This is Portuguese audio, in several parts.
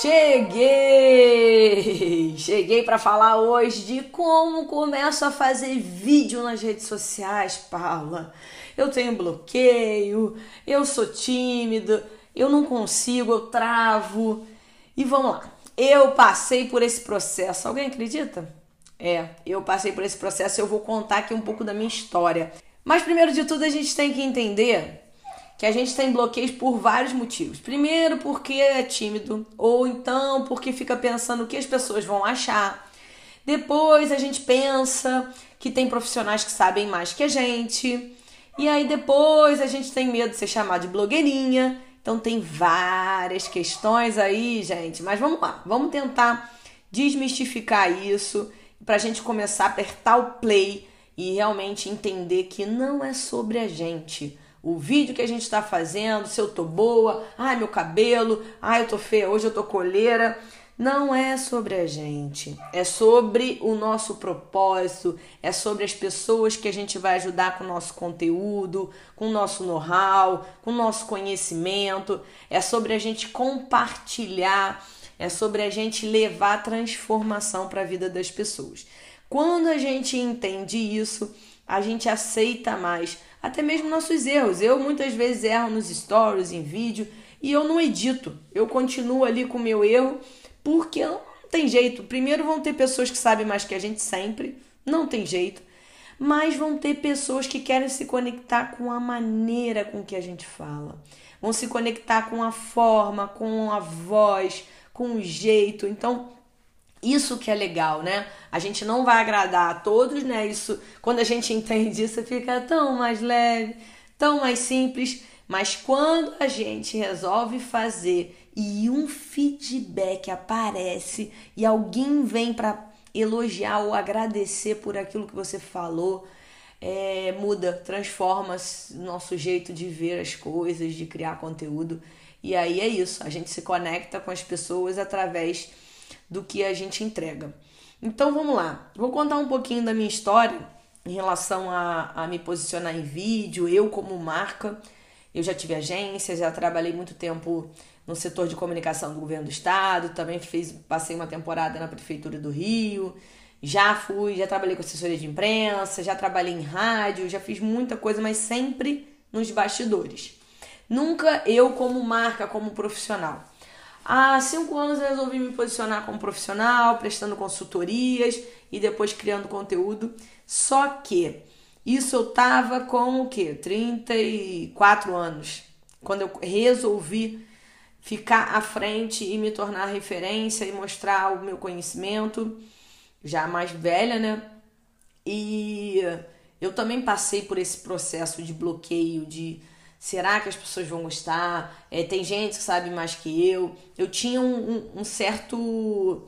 Cheguei! Cheguei para falar hoje de como começo a fazer vídeo nas redes sociais, Paula. Eu tenho bloqueio, eu sou tímida, eu não consigo, eu travo. E vamos lá. Eu passei por esse processo. Alguém acredita? É, eu passei por esse processo eu vou contar aqui um pouco da minha história. Mas primeiro de tudo, a gente tem que entender que a gente tem bloqueios por vários motivos. Primeiro, porque é tímido, ou então porque fica pensando o que as pessoas vão achar. Depois, a gente pensa que tem profissionais que sabem mais que a gente. E aí, depois, a gente tem medo de ser chamado de blogueirinha. Então, tem várias questões aí, gente. Mas vamos lá, vamos tentar desmistificar isso para a gente começar a apertar o play e realmente entender que não é sobre a gente o vídeo que a gente está fazendo, se eu tô boa, ai meu cabelo, ai eu tô feia, hoje eu tô colheira. Não é sobre a gente, é sobre o nosso propósito, é sobre as pessoas que a gente vai ajudar com o nosso conteúdo, com o nosso know-how, com o nosso conhecimento, é sobre a gente compartilhar, é sobre a gente levar transformação para a vida das pessoas. Quando a gente entende isso, a gente aceita mais até mesmo nossos erros. Eu muitas vezes erro nos stories, em vídeo, e eu não edito. Eu continuo ali com o meu erro, porque não tem jeito. Primeiro vão ter pessoas que sabem mais que a gente sempre, não tem jeito. Mas vão ter pessoas que querem se conectar com a maneira com que a gente fala. Vão se conectar com a forma, com a voz, com o jeito. Então, isso que é legal, né? A gente não vai agradar a todos, né? Isso, quando a gente entende isso, fica tão mais leve, tão mais simples. Mas quando a gente resolve fazer e um feedback aparece e alguém vem para elogiar ou agradecer por aquilo que você falou, é, muda, transforma nosso jeito de ver as coisas, de criar conteúdo. E aí é isso, a gente se conecta com as pessoas através do que a gente entrega. Então vamos lá, vou contar um pouquinho da minha história em relação a, a me posicionar em vídeo, eu como marca. Eu já tive agência, já trabalhei muito tempo no setor de comunicação do governo do estado, também fiz, passei uma temporada na prefeitura do Rio, já fui, já trabalhei com assessoria de imprensa, já trabalhei em rádio, já fiz muita coisa, mas sempre nos bastidores. Nunca eu como marca, como profissional. Há cinco anos eu resolvi me posicionar como profissional, prestando consultorias e depois criando conteúdo. Só que isso eu tava com o quê? 34 anos. Quando eu resolvi ficar à frente e me tornar referência e mostrar o meu conhecimento, já mais velha, né? E eu também passei por esse processo de bloqueio, de Será que as pessoas vão gostar? É, tem gente que sabe mais que eu. Eu tinha um, um, um certo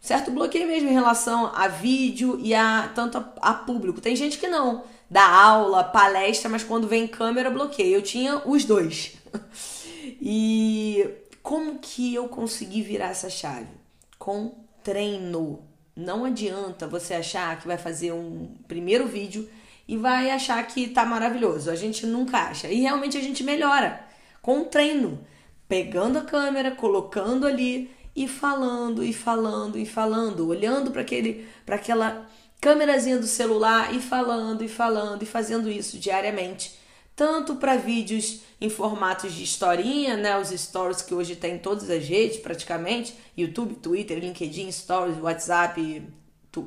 certo bloqueio mesmo em relação a vídeo e a tanto a, a, público. Tem gente que não dá aula, palestra, mas quando vem câmera bloqueia. Eu tinha os dois. e como que eu consegui virar essa chave? Com treino. Não adianta você achar que vai fazer um primeiro vídeo e vai achar que tá maravilhoso. A gente nunca acha. E realmente a gente melhora com o treino, pegando a câmera, colocando ali e falando e falando e falando, olhando para aquele para aquela câmerazinha do celular e falando e falando e fazendo isso diariamente. Tanto para vídeos em formatos de historinha, né, os stories que hoje tem em todas as redes praticamente, YouTube, Twitter, LinkedIn, Stories, WhatsApp,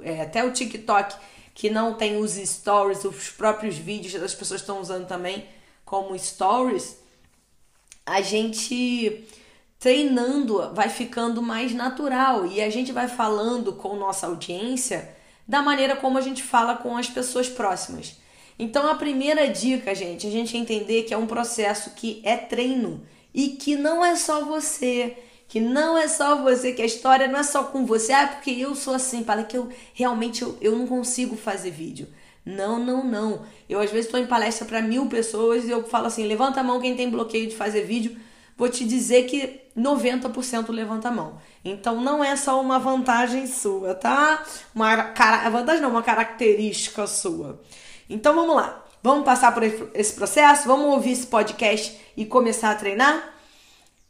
é, até o TikTok que não tem os stories, os próprios vídeos as pessoas estão usando também como stories, a gente treinando vai ficando mais natural e a gente vai falando com nossa audiência da maneira como a gente fala com as pessoas próximas. Então a primeira dica, gente, é a gente entender que é um processo que é treino e que não é só você que não é só você, que a história não é só com você. Ah, porque eu sou assim, para que eu realmente eu, eu não consigo fazer vídeo. Não, não, não. Eu às vezes estou em palestra para mil pessoas e eu falo assim: levanta a mão quem tem bloqueio de fazer vídeo. Vou te dizer que 90% levanta a mão. Então não é só uma vantagem sua, tá? Uma cara, vantagem não, uma característica sua. Então vamos lá. Vamos passar por esse processo? Vamos ouvir esse podcast e começar a treinar?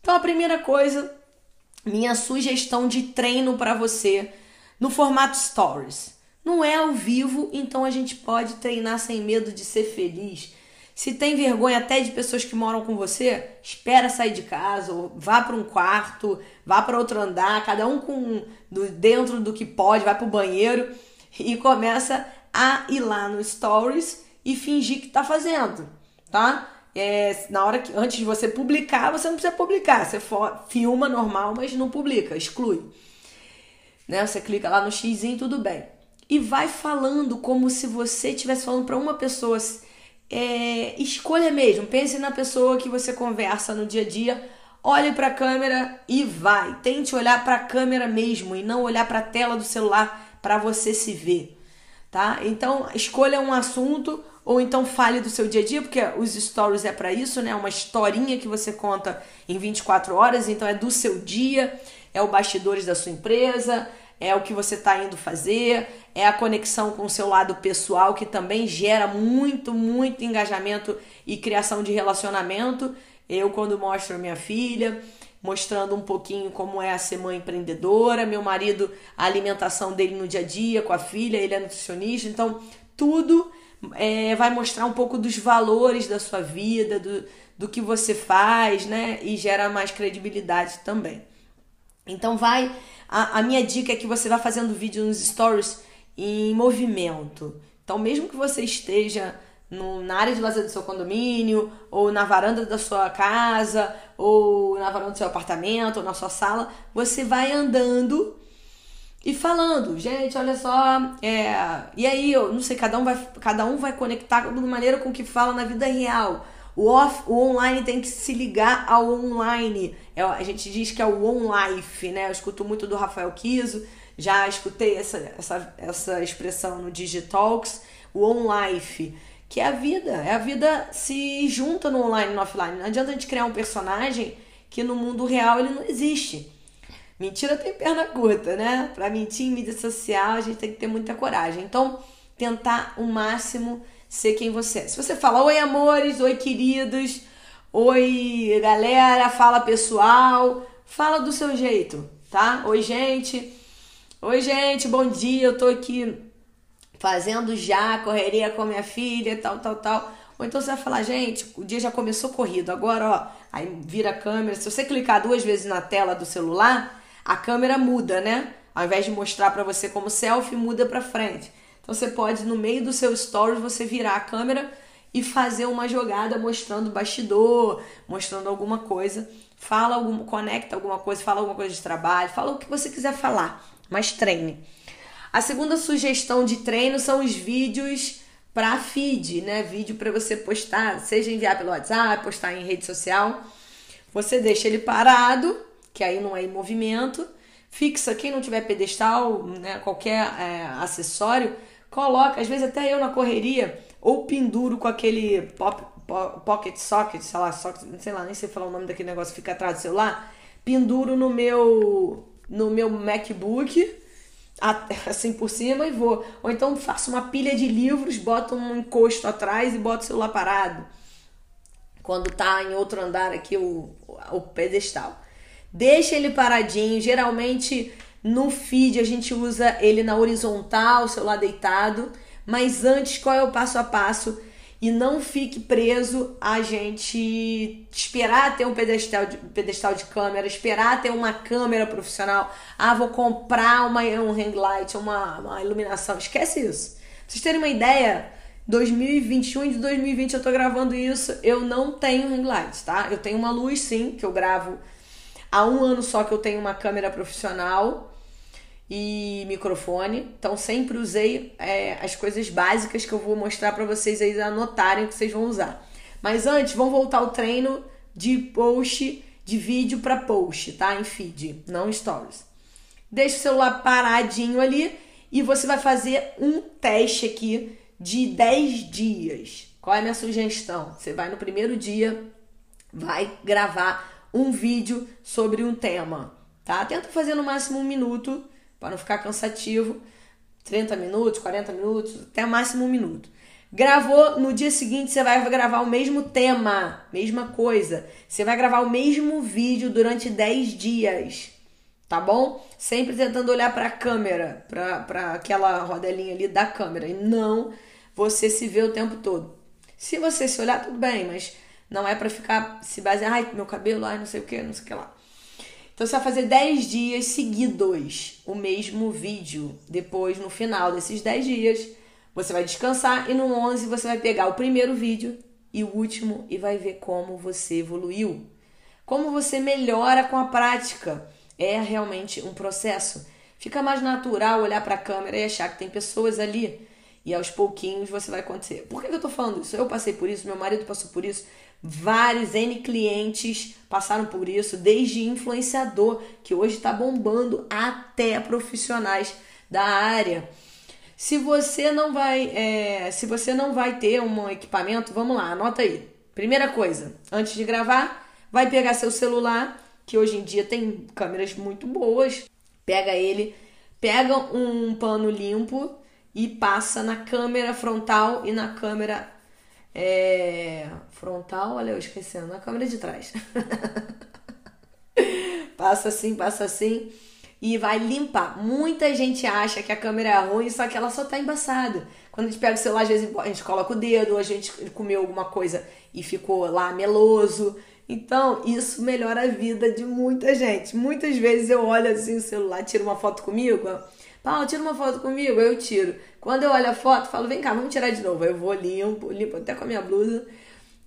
Então a primeira coisa minha sugestão de treino para você no formato stories. Não é ao vivo, então a gente pode treinar sem medo de ser feliz. Se tem vergonha até de pessoas que moram com você, espera sair de casa, ou vá para um quarto, vá para outro andar, cada um com do, dentro do que pode, vai para o banheiro e começa a ir lá no stories e fingir que está fazendo, tá? É, na hora que antes de você publicar, você não precisa publicar, você for, filma normal, mas não publica, exclui. Né? Você clica lá no X tudo bem. E vai falando como se você estivesse falando para uma pessoa. É, escolha mesmo, pense na pessoa que você conversa no dia a dia, olhe para a câmera e vai. Tente olhar para a câmera mesmo e não olhar para a tela do celular para você se ver, tá? Então, escolha um assunto ou então fale do seu dia a dia, porque os stories é para isso, né? Uma historinha que você conta em 24 horas, então é do seu dia, é o bastidores da sua empresa, é o que você está indo fazer, é a conexão com o seu lado pessoal, que também gera muito, muito engajamento e criação de relacionamento. Eu, quando mostro minha filha, mostrando um pouquinho como é a ser mãe empreendedora, meu marido, a alimentação dele no dia a dia com a filha, ele é nutricionista, então tudo é, vai mostrar um pouco dos valores da sua vida, do, do que você faz, né? E gera mais credibilidade também. Então vai. A, a minha dica é que você vá fazendo vídeo nos stories em movimento. Então, mesmo que você esteja no, na área de lazer do seu condomínio, ou na varanda da sua casa, ou na varanda do seu apartamento, ou na sua sala, você vai andando e falando, gente, olha só, é, e aí, eu não sei, cada um vai, cada um vai conectar da maneira com que fala na vida real. O, off, o online tem que se ligar ao online. É, a gente diz que é o on-life, né? Eu escuto muito do Rafael Kiso, já escutei essa, essa, essa expressão no Digitalks, o on-life, que é a vida. É a vida se junta no online e no offline. Não adianta a gente criar um personagem que no mundo real ele não existe. Mentira tem perna curta, né? Para mentir em mídia social, a gente tem que ter muita coragem. Então, tentar o máximo ser quem você é. Se você fala oi, amores, oi, queridos, oi, galera, fala pessoal, fala do seu jeito, tá? Oi, gente. Oi, gente, bom dia. Eu tô aqui fazendo já correria com minha filha, tal, tal, tal. Ou então você vai falar, gente, o dia já começou corrido. Agora, ó, aí vira a câmera. Se você clicar duas vezes na tela do celular, a câmera muda, né? Ao invés de mostrar para você como selfie, muda para frente. Então você pode no meio do seu stories você virar a câmera e fazer uma jogada mostrando bastidor, mostrando alguma coisa, fala algum, conecta alguma coisa, fala alguma coisa de trabalho, fala o que você quiser falar, mas treine. A segunda sugestão de treino são os vídeos para feed, né? Vídeo para você postar, seja enviar pelo WhatsApp, postar em rede social. Você deixa ele parado que aí não é em movimento. Fixa, quem não tiver pedestal, né, qualquer é, acessório, coloca, às vezes até eu na correria, ou penduro com aquele pop, pocket socket, sei lá, socket, sei lá, nem sei falar o nome daquele negócio que fica atrás do celular, penduro no meu no meu MacBook, assim por cima e vou. Ou então faço uma pilha de livros, boto um encosto atrás e boto o celular parado. Quando tá em outro andar aqui o, o pedestal. Deixa ele paradinho. Geralmente no feed a gente usa ele na horizontal, celular deitado. Mas antes, qual é o passo a passo? E não fique preso a gente esperar ter um pedestal de, pedestal de câmera, esperar ter uma câmera profissional. Ah, vou comprar uma, um ring light, uma, uma iluminação. Esquece isso. Pra vocês terem uma ideia, 2021 e de 2020 eu tô gravando isso, eu não tenho ring light, tá? Eu tenho uma luz sim, que eu gravo Há um ano só que eu tenho uma câmera profissional e microfone, então sempre usei é, as coisas básicas que eu vou mostrar para vocês aí anotarem que vocês vão usar. Mas antes, vamos voltar ao treino de post, de vídeo para post, tá? Em feed, não stories. Deixa o celular paradinho ali e você vai fazer um teste aqui de 10 dias. Qual é a minha sugestão? Você vai no primeiro dia, vai gravar um vídeo sobre um tema, tá? Tenta fazer no máximo um minuto, para não ficar cansativo. 30 minutos, 40 minutos, até máximo um minuto. Gravou, no dia seguinte você vai gravar o mesmo tema, mesma coisa. Você vai gravar o mesmo vídeo durante 10 dias. tá bom? Sempre tentando olhar para a câmera, para aquela rodelinha ali da câmera e não você se ver o tempo todo. Se você se olhar, tudo bem, mas não é para ficar se basear, ai, meu cabelo, ai, não sei o que, não sei o que lá. Então você vai fazer 10 dias seguidos o mesmo vídeo. Depois, no final desses 10 dias, você vai descansar e no 11 você vai pegar o primeiro vídeo e o último e vai ver como você evoluiu. Como você melhora com a prática é realmente um processo. Fica mais natural olhar para a câmera e achar que tem pessoas ali e aos pouquinhos você vai acontecer. Por que eu tô falando isso? Eu passei por isso, meu marido passou por isso, vários N clientes passaram por isso, desde influenciador, que hoje está bombando, até profissionais da área. Se você não vai, é, se você não vai ter um equipamento, vamos lá, anota aí. Primeira coisa, antes de gravar, vai pegar seu celular que hoje em dia tem câmeras muito boas. Pega ele, pega um pano limpo e passa na câmera frontal e na câmera é, frontal, olha eu esquecendo, na câmera de trás. passa assim, passa assim e vai limpar. Muita gente acha que a câmera é ruim, só que ela só tá embaçada. Quando a gente pega o celular, às vezes a gente coloca o dedo, ou a gente comeu alguma coisa e ficou lá meloso. Então, isso melhora a vida de muita gente. Muitas vezes eu olho assim o celular, tiro uma foto comigo. Paulo, tira uma foto comigo, eu tiro. Quando eu olho a foto, falo, vem cá, vamos tirar de novo. Aí eu vou limpo, limpo até com a minha blusa.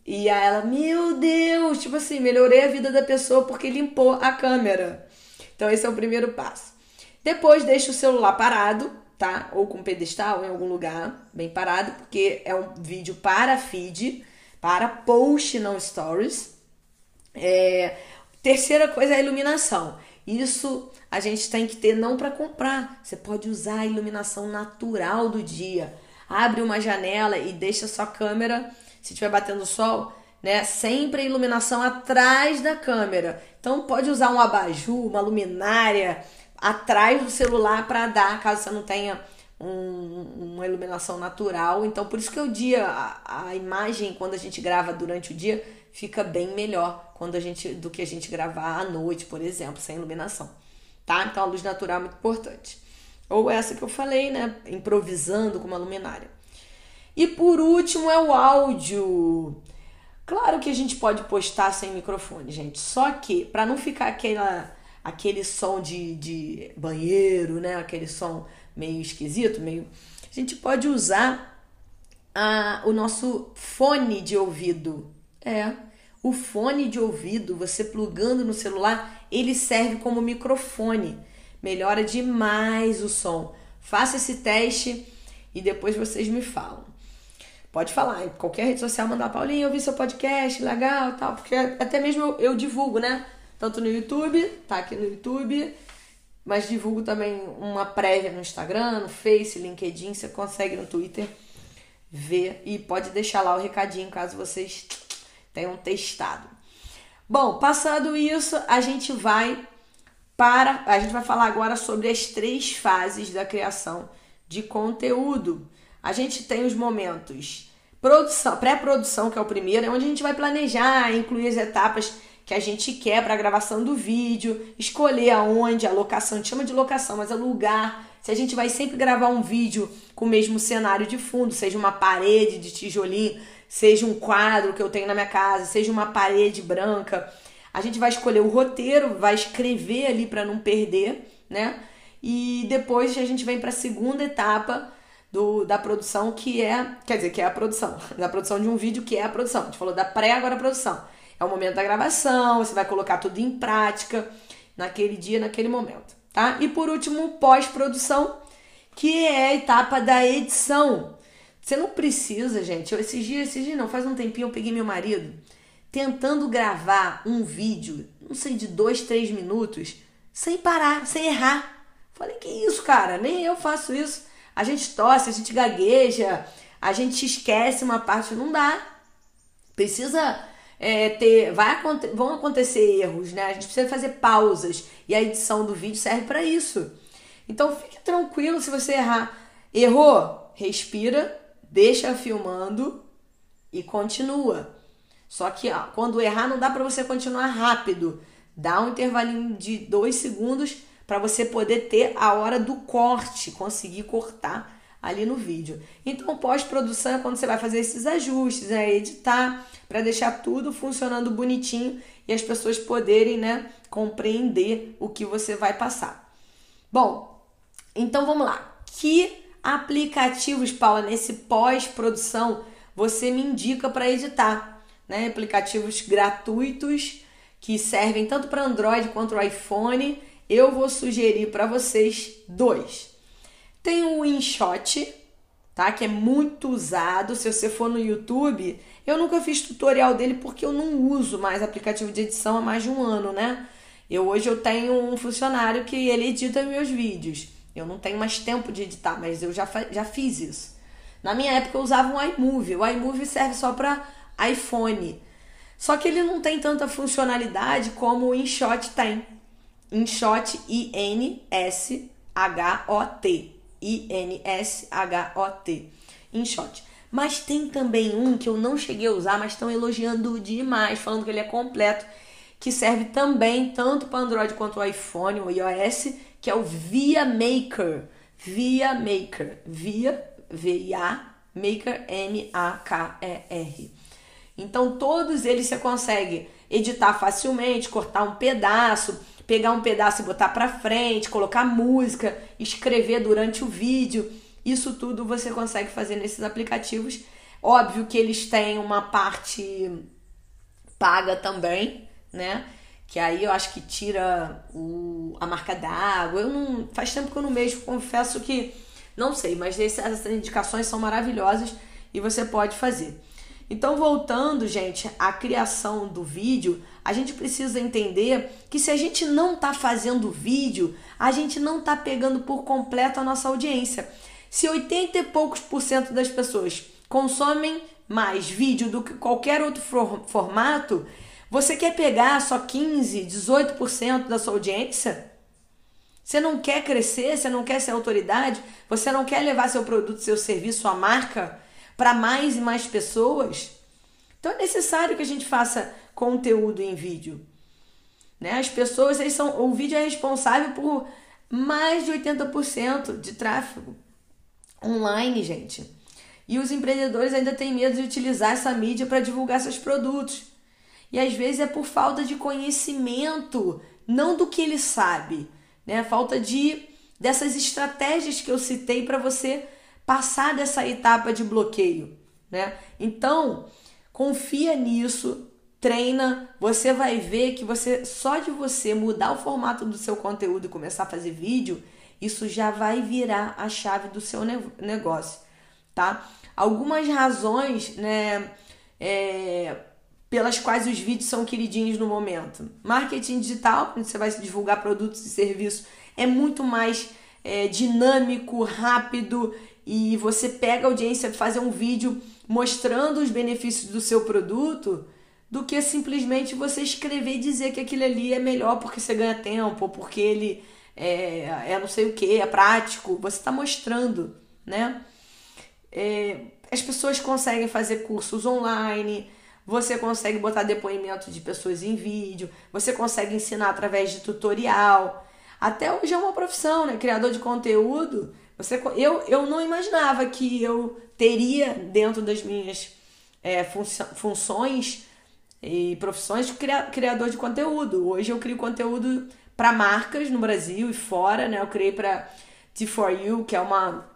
E aí ela, meu Deus, tipo assim, melhorei a vida da pessoa porque limpou a câmera. Então esse é o primeiro passo. Depois deixa o celular parado, tá? Ou com pedestal em algum lugar, bem parado, porque é um vídeo para feed, para post, não stories. É, terceira coisa é a iluminação. Isso a gente tem que ter não para comprar. Você pode usar a iluminação natural do dia. Abre uma janela e deixa sua câmera, se estiver batendo sol, né, sempre a iluminação atrás da câmera. Então pode usar um abajur, uma luminária atrás do celular para dar, caso você não tenha um, uma iluminação natural. Então por isso que o dia, a, a imagem quando a gente grava durante o dia fica bem melhor quando a gente do que a gente gravar à noite, por exemplo, sem iluminação, tá? Então a luz natural é muito importante. Ou essa que eu falei, né, improvisando com uma luminária. E por último é o áudio. Claro que a gente pode postar sem microfone, gente. Só que para não ficar aquela aquele som de, de banheiro, né, aquele som meio esquisito, meio a gente pode usar a, o nosso fone de ouvido, é. O fone de ouvido, você plugando no celular, ele serve como microfone. Melhora demais o som. Faça esse teste e depois vocês me falam. Pode falar, em qualquer rede social, mandar Paulinho, eu vi seu podcast, legal tal, porque até mesmo eu, eu divulgo, né? Tanto no YouTube, tá aqui no YouTube, mas divulgo também uma prévia no Instagram, no Face, LinkedIn, você consegue no Twitter ver e pode deixar lá o recadinho caso vocês tenham testado. Bom, passado isso, a gente vai para a gente vai falar agora sobre as três fases da criação de conteúdo. A gente tem os momentos produção, pré-produção, que é o primeiro, é onde a gente vai planejar, incluir as etapas que a gente quer para a gravação do vídeo, escolher aonde, a locação, a gente chama de locação, mas é lugar. Se a gente vai sempre gravar um vídeo com o mesmo cenário de fundo, seja uma parede de tijolinho, seja um quadro que eu tenho na minha casa, seja uma parede branca. A gente vai escolher o roteiro, vai escrever ali para não perder, né? E depois a gente vem para a segunda etapa do, da produção, que é, quer dizer, que é a produção, da produção de um vídeo, que é a produção. A gente falou da pré, agora a produção. É o momento da gravação, você vai colocar tudo em prática naquele dia, naquele momento, tá? E por último, pós-produção, que é a etapa da edição. Você não precisa, gente. Eu, esses dias, esses dias não, faz um tempinho eu peguei meu marido tentando gravar um vídeo, não sei, de dois, três minutos, sem parar, sem errar. Falei, que isso, cara? Nem eu faço isso. A gente tosse, a gente gagueja, a gente esquece uma parte, não dá. Precisa é, ter. Vai, vão acontecer erros, né? A gente precisa fazer pausas. E a edição do vídeo serve para isso. Então fique tranquilo se você errar. Errou? Respira, deixa filmando e continua. Só que ó, quando errar não dá para você continuar rápido. Dá um intervalinho de dois segundos para você poder ter a hora do corte, conseguir cortar ali no vídeo. Então, pós-produção é quando você vai fazer esses ajustes, né? editar, para deixar tudo funcionando bonitinho e as pessoas poderem, né, compreender o que você vai passar. Bom, então vamos lá. Que aplicativos, Paula, nesse pós-produção você me indica para editar? Né? Aplicativos gratuitos que servem tanto para Android quanto para iPhone. Eu vou sugerir para vocês dois. Tem o InShot, tá? Que é muito usado. Se você for no YouTube, eu nunca fiz tutorial dele porque eu não uso mais aplicativo de edição há mais de um ano, né? Eu hoje eu tenho um funcionário que ele edita meus vídeos. Eu não tenho mais tempo de editar, mas eu já, já fiz isso. Na minha época eu usava um iMovie. O iMovie serve só para iPhone. Só que ele não tem tanta funcionalidade como o InShot tem. InShot I-N-S-H-O-T. I-N-S-H-O-T. InShot. Mas tem também um que eu não cheguei a usar, mas estão elogiando demais, falando que ele é completo, que serve também tanto para Android quanto iPhone, o iOS, que é o Via Maker. Via Maker. Via, V-I-A, Maker, M-A-K-E-R. Então, todos eles você consegue editar facilmente, cortar um pedaço, pegar um pedaço e botar para frente, colocar música, escrever durante o vídeo. Isso tudo você consegue fazer nesses aplicativos. Óbvio que eles têm uma parte paga também, né? Que aí eu acho que tira o, a marca d'água. Eu não faz tempo que eu não mexo, confesso que não sei, mas essas indicações são maravilhosas e você pode fazer. Então, voltando, gente, à criação do vídeo, a gente precisa entender que se a gente não está fazendo vídeo, a gente não está pegando por completo a nossa audiência. Se 80 e poucos por cento das pessoas consomem mais vídeo do que qualquer outro formato, você quer pegar só 15, 18% da sua audiência? Você não quer crescer, você não quer ser autoridade, você não quer levar seu produto, seu serviço, sua marca para mais e mais pessoas. Então é necessário que a gente faça conteúdo em vídeo. Né? As pessoas, eles são, o vídeo é responsável por mais de 80% de tráfego online, gente. E os empreendedores ainda têm medo de utilizar essa mídia para divulgar seus produtos. E às vezes é por falta de conhecimento, não do que ele sabe, né? Falta de dessas estratégias que eu citei para você passar dessa etapa de bloqueio, né? Então, confia nisso, treina, você vai ver que você só de você mudar o formato do seu conteúdo e começar a fazer vídeo, isso já vai virar a chave do seu negócio, tá? Algumas razões, né, é, pelas quais os vídeos são queridinhos no momento. Marketing digital, quando você vai divulgar produtos e serviços, é muito mais é, dinâmico, rápido e você pega a audiência para fazer um vídeo mostrando os benefícios do seu produto do que simplesmente você escrever e dizer que aquilo ali é melhor porque você ganha tempo, ou porque ele é, é não sei o que, é prático. Você está mostrando, né? É, as pessoas conseguem fazer cursos online, você consegue botar depoimento de pessoas em vídeo, você consegue ensinar através de tutorial. Até hoje é uma profissão, né? Criador de conteúdo você, eu, eu não imaginava que eu teria dentro das minhas é, funções e profissões criador de conteúdo. Hoje eu crio conteúdo para marcas no Brasil e fora, né? Eu criei para T4U, que é uma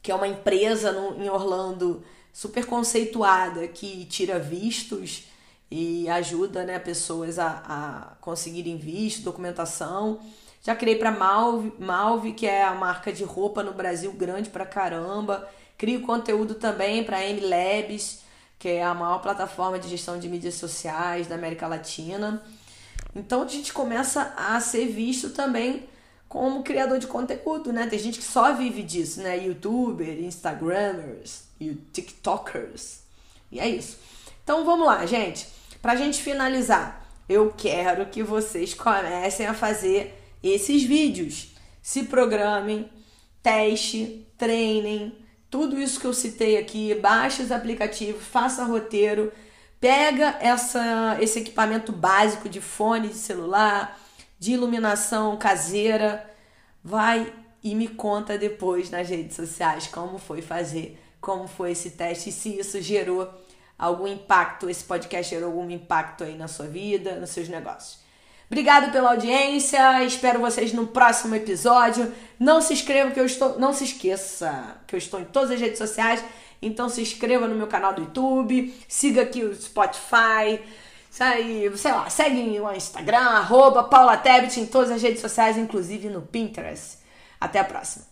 que é uma empresa no, em Orlando super conceituada que tira vistos e ajuda né, pessoas a, a conseguirem visto, documentação. Já criei para Malve, Malve, que é a marca de roupa no Brasil grande pra caramba. Crio conteúdo também para M Labs, que é a maior plataforma de gestão de mídias sociais da América Latina. Então a gente começa a ser visto também como criador de conteúdo, né? Tem gente que só vive disso, né? Youtuber, Instagramers, TikTokers. E é isso. Então vamos lá, gente. Pra gente finalizar, eu quero que vocês comecem a fazer esses vídeos. Se programem, teste, treinem, tudo isso que eu citei aqui, baixe os aplicativos, faça roteiro, pega essa, esse equipamento básico de fone de celular, de iluminação caseira, vai e me conta depois nas redes sociais como foi fazer, como foi esse teste e se isso gerou algum impacto, esse podcast gerou algum impacto aí na sua vida, nos seus negócios. Obrigado pela audiência, espero vocês no próximo episódio. Não se inscreva que eu estou, não se esqueça que eu estou em todas as redes sociais, então se inscreva no meu canal do YouTube, siga aqui o Spotify, sei, sei lá, segue o Instagram, arroba Paula Tebet em todas as redes sociais, inclusive no Pinterest. Até a próxima.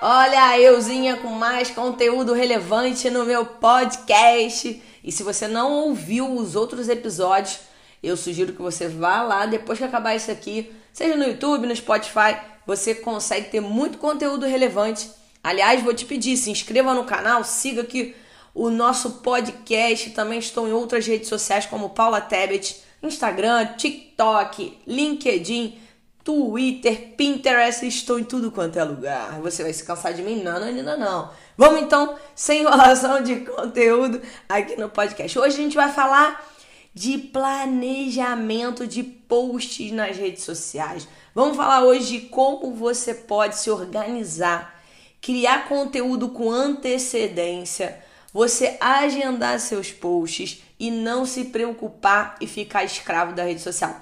Olha a euzinha com mais conteúdo relevante no meu podcast. E se você não ouviu os outros episódios, eu sugiro que você vá lá depois que acabar isso aqui, seja no YouTube, no Spotify, você consegue ter muito conteúdo relevante. Aliás, vou te pedir, se inscreva no canal, siga aqui o nosso podcast. Também estou em outras redes sociais como Paula Tebet, Instagram, TikTok, LinkedIn. Twitter, Pinterest, estou em tudo quanto é lugar. Você vai se cansar de mim? Não, não, não, não. Vamos então, sem enrolação de conteúdo aqui no podcast. Hoje a gente vai falar de planejamento de posts nas redes sociais. Vamos falar hoje de como você pode se organizar, criar conteúdo com antecedência, você agendar seus posts e não se preocupar e ficar escravo da rede social.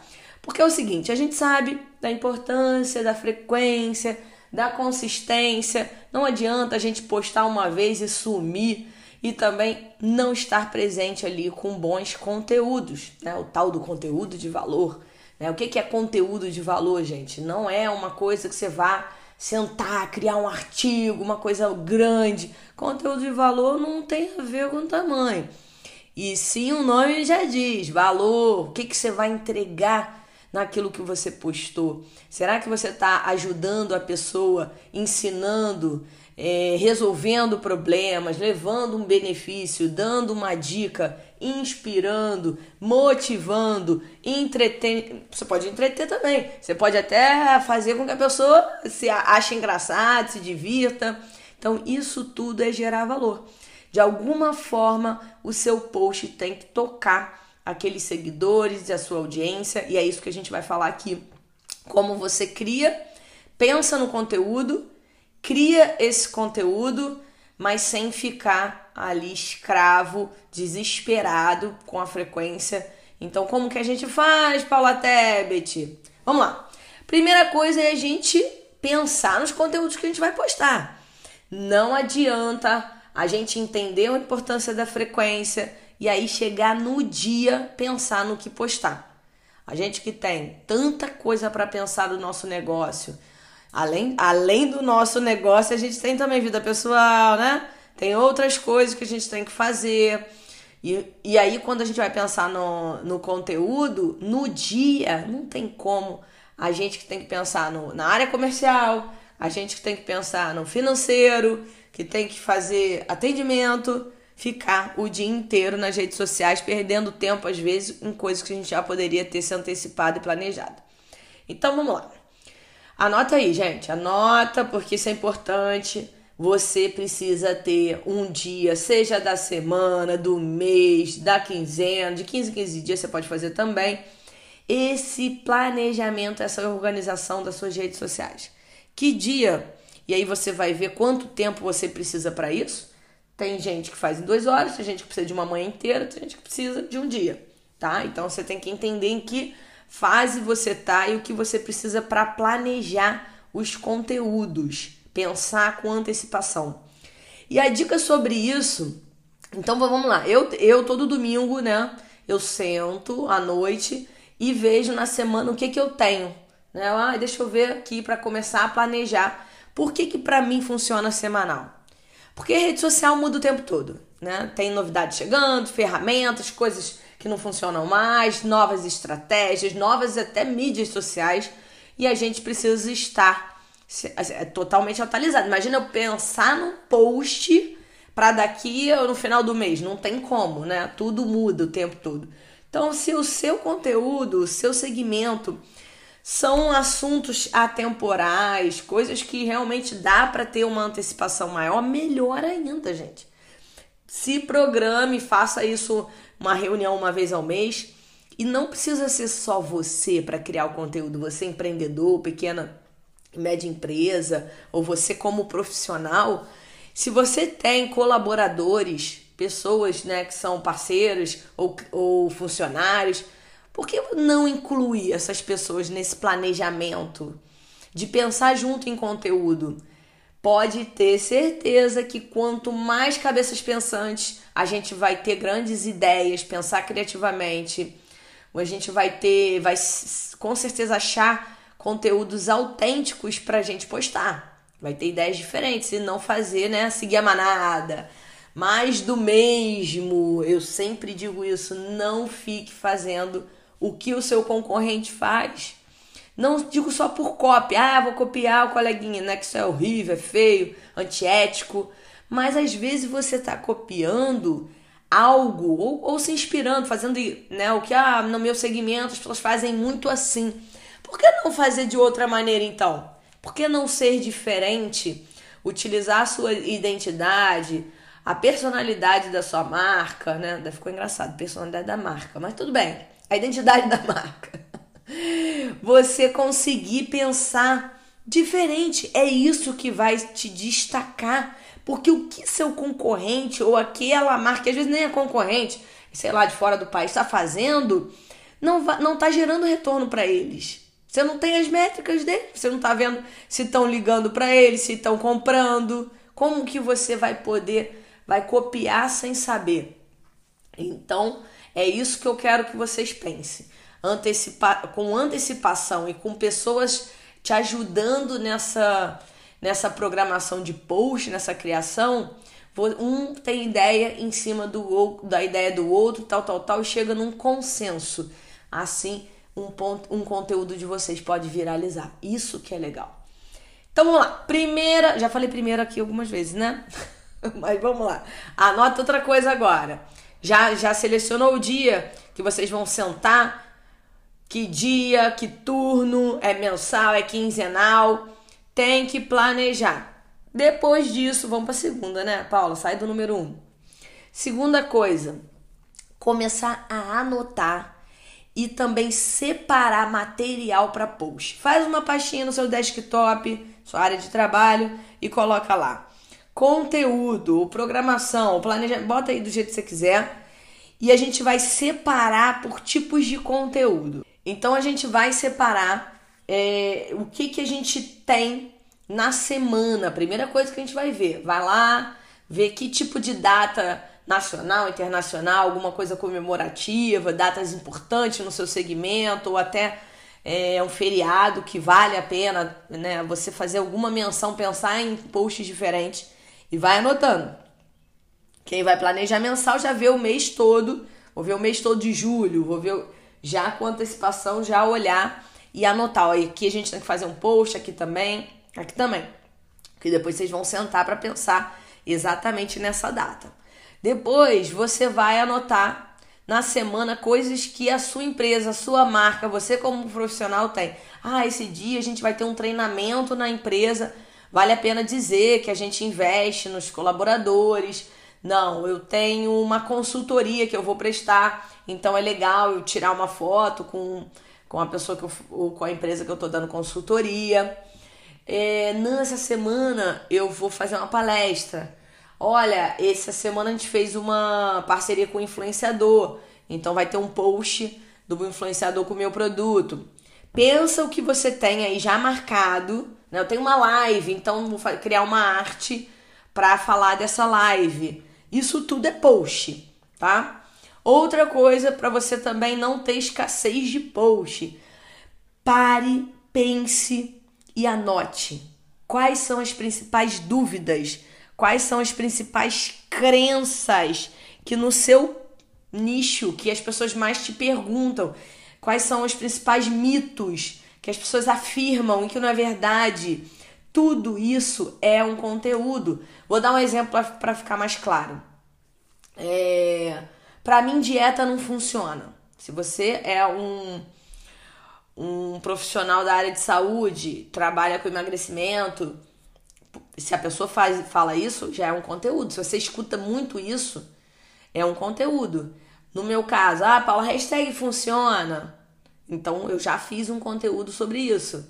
Porque é o seguinte, a gente sabe da importância, da frequência, da consistência. Não adianta a gente postar uma vez e sumir e também não estar presente ali com bons conteúdos, né? O tal do conteúdo de valor. Né? O que é conteúdo de valor, gente? Não é uma coisa que você vá sentar, criar um artigo, uma coisa grande. Conteúdo de valor não tem a ver com tamanho. E sim, o nome já diz: valor, o que, que você vai entregar naquilo que você postou? Será que você está ajudando a pessoa, ensinando, é, resolvendo problemas, levando um benefício, dando uma dica, inspirando, motivando, entretendo? Você pode entreter também. Você pode até fazer com que a pessoa se ache engraçado, se divirta. Então, isso tudo é gerar valor. De alguma forma, o seu post tem que tocar aqueles seguidores e a sua audiência, e é isso que a gente vai falar aqui. Como você cria, pensa no conteúdo, cria esse conteúdo, mas sem ficar ali escravo, desesperado com a frequência. Então, como que a gente faz, Paula Tebet? Vamos lá. Primeira coisa é a gente pensar nos conteúdos que a gente vai postar. Não adianta a gente entender a importância da frequência, e aí chegar no dia pensar no que postar. A gente que tem tanta coisa para pensar do nosso negócio, além, além do nosso negócio, a gente tem também vida pessoal, né? Tem outras coisas que a gente tem que fazer. E, e aí, quando a gente vai pensar no, no conteúdo, no dia, não tem como. A gente que tem que pensar no, na área comercial, a gente que tem que pensar no financeiro, que tem que fazer atendimento, ficar o dia inteiro nas redes sociais, perdendo tempo, às vezes, em coisas que a gente já poderia ter se antecipado e planejado. Então vamos lá. Anota aí, gente. Anota, porque isso é importante. Você precisa ter um dia, seja da semana, do mês, da quinzena, de 15 em 15 dias você pode fazer também. Esse planejamento, essa organização das suas redes sociais. Que dia? E aí você vai ver quanto tempo você precisa para isso tem gente que faz em duas horas, tem gente que precisa de uma manhã inteira, tem gente que precisa de um dia, tá? Então você tem que entender em que fase você tá e o que você precisa para planejar os conteúdos, pensar com antecipação. E a dica sobre isso, então vamos lá. Eu, eu todo domingo, né? Eu sento à noite e vejo na semana o que que eu tenho, né? Ah, deixa eu ver aqui para começar a planejar. Por que que para mim funciona semanal? Porque a rede social muda o tempo todo, né? Tem novidades chegando, ferramentas, coisas que não funcionam mais, novas estratégias, novas até mídias sociais, e a gente precisa estar é, totalmente atualizado. Imagina eu pensar num post para daqui no final do mês, não tem como, né? Tudo muda o tempo todo. Então, se o seu conteúdo, o seu segmento são assuntos atemporais, coisas que realmente dá para ter uma antecipação maior, melhor ainda, gente. Se programe, faça isso uma reunião uma vez ao mês. E não precisa ser só você para criar o conteúdo, você empreendedor, pequena e média empresa, ou você como profissional. Se você tem colaboradores, pessoas né, que são parceiros ou, ou funcionários, por que não incluir essas pessoas nesse planejamento de pensar junto em conteúdo? Pode ter certeza que quanto mais cabeças pensantes, a gente vai ter grandes ideias, pensar criativamente, a gente vai ter, vai com certeza achar conteúdos autênticos pra gente postar. Vai ter ideias diferentes e não fazer, né, seguir a manada. Mais do mesmo. Eu sempre digo isso, não fique fazendo o que o seu concorrente faz. Não digo só por cópia, ah, vou copiar o coleguinha, né? Que isso é horrível, é feio, antiético. Mas às vezes você está copiando algo ou, ou, se inspirando, fazendo né, o que ah, no meu segmento as pessoas fazem muito assim. Por que não fazer de outra maneira então? Por que não ser diferente? Utilizar a sua identidade, a personalidade da sua marca, né? Ficou engraçado, personalidade da marca, mas tudo bem. A identidade da marca você conseguir pensar diferente. É isso que vai te destacar. Porque o que seu concorrente ou aquela marca, às vezes nem é concorrente, sei lá, de fora do país, está fazendo, não, não tá gerando retorno para eles. Você não tem as métricas deles, você não está vendo se estão ligando para eles, se estão comprando. Como que você vai poder, vai copiar sem saber? Então, é isso que eu quero que vocês pensem antecipa com antecipação e com pessoas te ajudando nessa, nessa programação de post, nessa criação, um tem ideia em cima do da ideia do outro, tal, tal, tal, e chega num consenso. Assim, um, ponto, um conteúdo de vocês pode viralizar. Isso que é legal. Então vamos lá. Primeira, já falei primeiro aqui algumas vezes, né? Mas vamos lá. Anota outra coisa agora. Já já selecionou o dia que vocês vão sentar que dia, que turno, é mensal, é quinzenal, tem que planejar. Depois disso, vamos para a segunda, né, Paula? Sai do número um. Segunda coisa, começar a anotar e também separar material para post. Faz uma pastinha no seu desktop, sua área de trabalho e coloca lá. Conteúdo, programação, planejamento, bota aí do jeito que você quiser. E a gente vai separar por tipos de conteúdo. Então a gente vai separar é, o que, que a gente tem na semana. Primeira coisa que a gente vai ver. Vai lá, ver que tipo de data nacional, internacional, alguma coisa comemorativa, datas importantes no seu segmento, ou até é, um feriado que vale a pena né, você fazer alguma menção, pensar em posts diferentes e vai anotando. Quem vai planejar mensal já vê o mês todo, vou ver o mês todo de julho, vou ver já com antecipação, já olhar e anotar. Ó, aqui a gente tem que fazer um post, aqui também, aqui também. Que depois vocês vão sentar para pensar exatamente nessa data. Depois você vai anotar na semana coisas que a sua empresa, a sua marca, você como profissional tem. Ah, esse dia a gente vai ter um treinamento na empresa. Vale a pena dizer que a gente investe nos colaboradores. Não, eu tenho uma consultoria que eu vou prestar então é legal eu tirar uma foto com, com a pessoa que eu, com a empresa que eu estou dando consultoria. É, nessa semana eu vou fazer uma palestra. Olha, essa semana a gente fez uma parceria com o influenciador. Então vai ter um post do influenciador com o meu produto. Pensa o que você tem aí já marcado. Né? Eu tenho uma live, então vou criar uma arte para falar dessa live. Isso tudo é post, tá? Outra coisa para você também não ter escassez de post. Pare, pense e anote. Quais são as principais dúvidas? Quais são as principais crenças que no seu nicho, que as pessoas mais te perguntam? Quais são os principais mitos que as pessoas afirmam e que não é verdade? Tudo isso é um conteúdo. Vou dar um exemplo para ficar mais claro. É para mim, dieta não funciona. Se você é um, um profissional da área de saúde trabalha com emagrecimento, se a pessoa faz, fala isso, já é um conteúdo. Se você escuta muito isso, é um conteúdo. No meu caso, ah, Paula, hashtag funciona. Então eu já fiz um conteúdo sobre isso.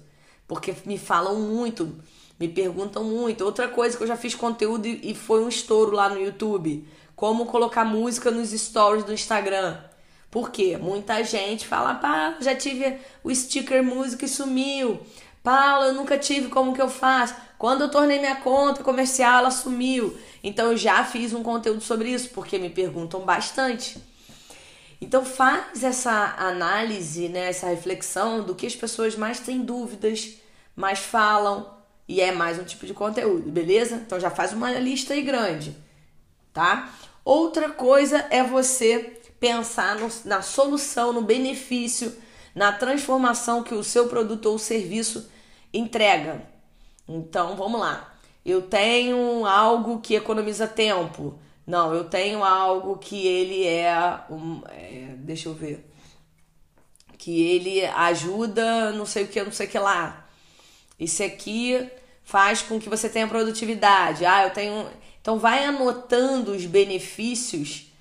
Porque me falam muito, me perguntam muito. Outra coisa que eu já fiz conteúdo e foi um estouro lá no YouTube. Como colocar música nos stories do Instagram. Por quê? Muita gente fala, pá, já tive o sticker música e sumiu. Paula, eu nunca tive, como que eu faço? Quando eu tornei minha conta comercial, ela sumiu. Então eu já fiz um conteúdo sobre isso, porque me perguntam bastante. Então faz essa análise, né, essa reflexão do que as pessoas mais têm dúvidas, mais falam, e é mais um tipo de conteúdo, beleza? Então já faz uma lista aí grande, tá? Outra coisa é você pensar no, na solução, no benefício, na transformação que o seu produto ou serviço entrega. Então vamos lá. Eu tenho algo que economiza tempo. Não, eu tenho algo que ele é, um, é deixa eu ver, que ele ajuda, não sei o que, não sei o que lá. Esse aqui faz com que você tenha produtividade. Ah, eu tenho. Então vai anotando os benefícios.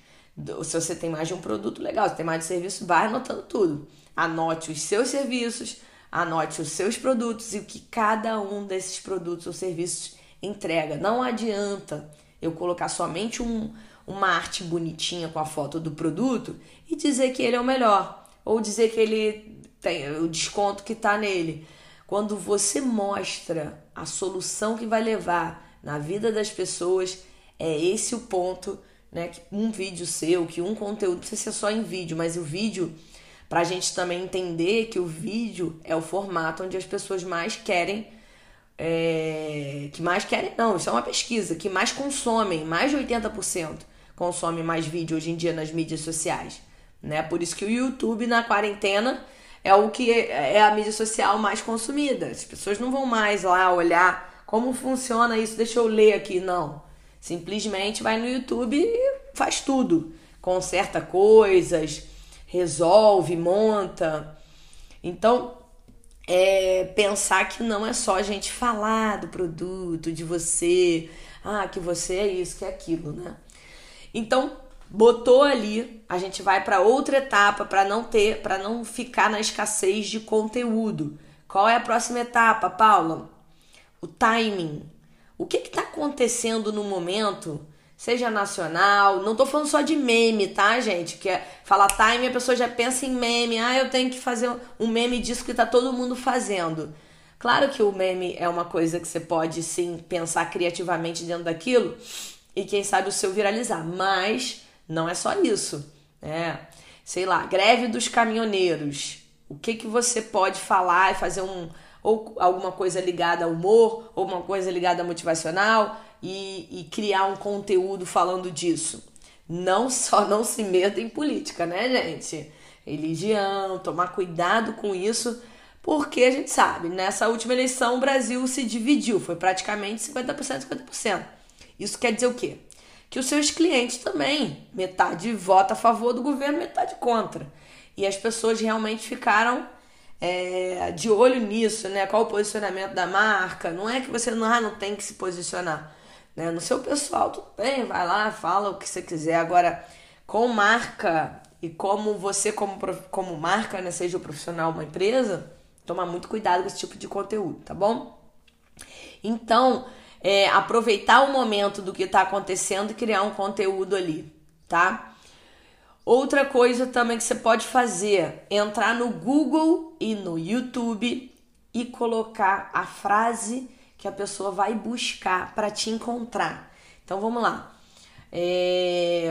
Se você tem mais de um produto, legal. Se tem mais de serviço, vai anotando tudo. Anote os seus serviços, anote os seus produtos e o que cada um desses produtos ou serviços entrega. Não adianta eu colocar somente um, uma arte bonitinha com a foto do produto e dizer que ele é o melhor. Ou dizer que ele tem o desconto que está nele. Quando você mostra a solução que vai levar na vida das pessoas, é esse o ponto, né? Que um vídeo seu, que um conteúdo, não precisa ser só em vídeo, mas o vídeo, para a gente também entender que o vídeo é o formato onde as pessoas mais querem é, que mais querem, não, isso é uma pesquisa, que mais consomem, mais de 80% consomem mais vídeo hoje em dia nas mídias sociais. Né? Por isso que o YouTube na quarentena é o que é a mídia social mais consumida. As pessoas não vão mais lá olhar como funciona isso, deixa eu ler aqui, não. Simplesmente vai no YouTube e faz tudo. Conserta coisas, resolve, monta. Então, é, pensar que não é só a gente falar do produto, de você, ah, que você é isso, que é aquilo, né? Então, botou ali, a gente vai para outra etapa para não ter, para não ficar na escassez de conteúdo. Qual é a próxima etapa, Paula? O timing. O que está acontecendo no momento seja nacional. Não tô falando só de meme, tá, gente? Que é falar time, a pessoa já pensa em meme. Ah, eu tenho que fazer um meme disso que tá todo mundo fazendo. Claro que o meme é uma coisa que você pode sim pensar criativamente dentro daquilo e quem sabe o seu viralizar, mas não é só isso, né? Sei lá, greve dos caminhoneiros. O que que você pode falar e fazer um ou alguma coisa ligada ao humor, ou uma coisa ligada a motivacional, e, e criar um conteúdo falando disso. Não só não se meta em política, né, gente? Religião, tomar cuidado com isso, porque a gente sabe, nessa última eleição o Brasil se dividiu, foi praticamente 50%, 50%. Isso quer dizer o quê? Que os seus clientes também, metade vota a favor do governo, metade contra. E as pessoas realmente ficaram é, de olho nisso, né? Qual o posicionamento da marca? Não é que você não, ah, não tem que se posicionar. Né? No seu pessoal, tudo bem, vai lá, fala o que você quiser. Agora, com marca e como você, como, como marca, né, seja o profissional uma empresa, toma muito cuidado com esse tipo de conteúdo, tá bom? Então, é, aproveitar o momento do que está acontecendo e criar um conteúdo ali, tá? Outra coisa também que você pode fazer, entrar no Google e no YouTube e colocar a frase que a pessoa vai buscar para te encontrar. Então vamos lá. É,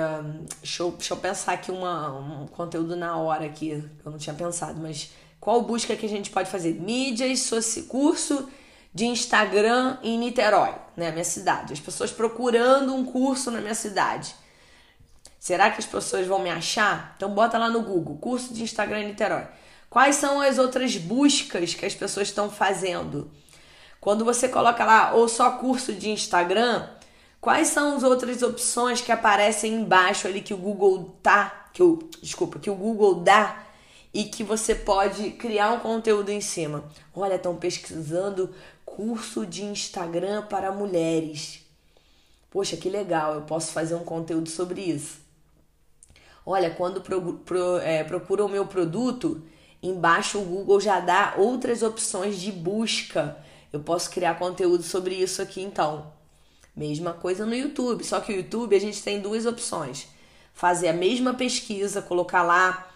deixa, eu, deixa eu pensar aqui uma, um conteúdo na hora aqui, eu não tinha pensado, mas qual busca que a gente pode fazer? Mídias, curso de Instagram em Niterói, né, minha cidade. As pessoas procurando um curso na minha cidade. Será que as pessoas vão me achar? Então bota lá no Google, curso de Instagram em Niterói. Quais são as outras buscas que as pessoas estão fazendo? Quando você coloca lá ou só curso de Instagram, quais são as outras opções que aparecem embaixo ali que o Google tá, que o, desculpa, que o Google dá e que você pode criar um conteúdo em cima. Olha, estão pesquisando curso de Instagram para mulheres. Poxa, que legal, eu posso fazer um conteúdo sobre isso. Olha, quando pro, pro, é, procura o meu produto, embaixo o Google já dá outras opções de busca. Eu posso criar conteúdo sobre isso aqui então. Mesma coisa no YouTube, só que o YouTube a gente tem duas opções: fazer a mesma pesquisa, colocar lá